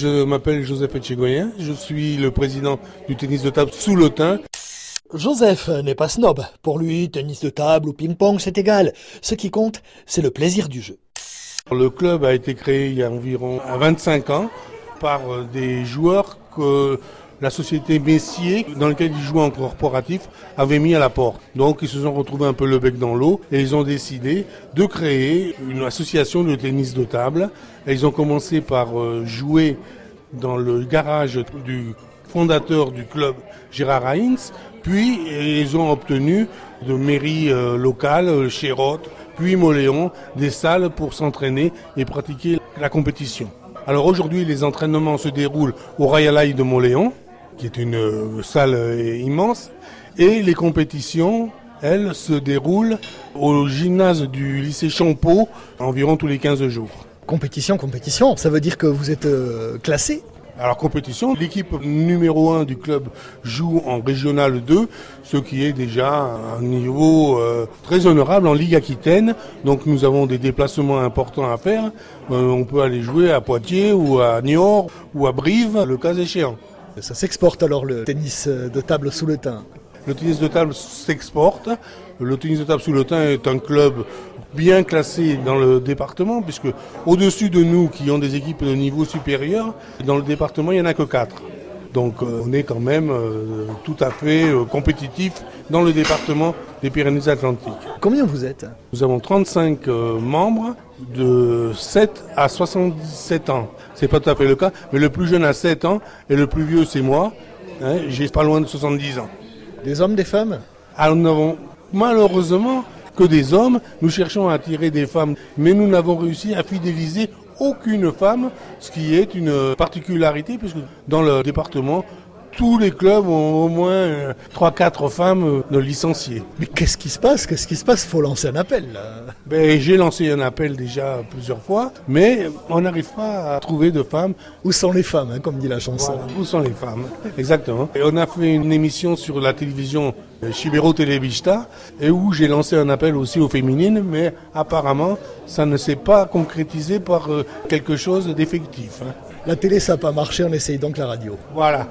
Je m'appelle Joseph Etchegoyen, je suis le président du tennis de table sous l'Autun. Joseph n'est pas snob. Pour lui, tennis de table ou ping-pong, c'est égal. Ce qui compte, c'est le plaisir du jeu. Le club a été créé il y a environ 25 ans par des joueurs que la société Messier, dans laquelle ils jouaient en corporatif, avait mis à la porte. Donc ils se sont retrouvés un peu le bec dans l'eau et ils ont décidé de créer une association de tennis de table. Et ils ont commencé par jouer dans le garage du fondateur du club, Gérard Heinz, puis ils ont obtenu de mairies locales, Chérotte, puis Moléon, des salles pour s'entraîner et pratiquer la compétition. Alors aujourd'hui, les entraînements se déroulent au Royal Eye de Moléon, qui est une salle immense, et les compétitions, elles, se déroulent au gymnase du lycée Champeau, environ tous les 15 jours. Compétition, compétition, ça veut dire que vous êtes euh, classé alors compétition, l'équipe numéro 1 du club joue en régional 2, ce qui est déjà un niveau euh, très honorable en Ligue Aquitaine. Donc nous avons des déplacements importants à faire. Euh, on peut aller jouer à Poitiers ou à Niort ou à Brive, le cas échéant. Ça s'exporte alors le tennis de table sous le teint Le tennis de table s'exporte. Le tennis de table sous le teint est un club bien classé dans le département, puisque au-dessus de nous, qui ont des équipes de niveau supérieur, dans le département, il n'y en a que 4. Donc euh, on est quand même euh, tout à fait euh, compétitif dans le département des Pyrénées-Atlantiques. Combien vous êtes Nous avons 35 membres de 7 à 77 ans. C'est pas tout à fait le cas, mais le plus jeune a 7 ans et le plus vieux c'est moi. Hein, J'ai pas loin de 70 ans. Des hommes, des femmes Alors nous n'avons malheureusement que des hommes. Nous cherchons à attirer des femmes, mais nous n'avons réussi à fidéliser aucune femme, ce qui est une particularité, puisque dans le département, tous les clubs ont au moins 3-4 femmes de licenciées. Mais qu'est-ce qui se passe? Qu'est-ce qui se passe? Faut lancer un appel. Là. Ben, J'ai lancé un appel déjà plusieurs fois, mais on n'arrive pas à trouver de femmes. Où sont les femmes, hein, comme dit la chanson? Voilà, Où sont les femmes? Exactement. Et on a fait une émission sur la télévision Chibero Televista, et où j'ai lancé un appel aussi aux féminines, mais apparemment, ça ne s'est pas concrétisé par quelque chose d'effectif. Hein. La télé, ça n'a pas marché, on essaye donc la radio. Voilà.